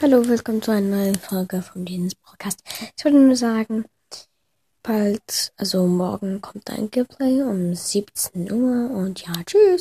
Hallo, willkommen zu einer neuen Folge von Dienens Podcast. Ich wollte nur sagen, bald, also morgen kommt ein Gameplay um 17 Uhr und ja, tschüss.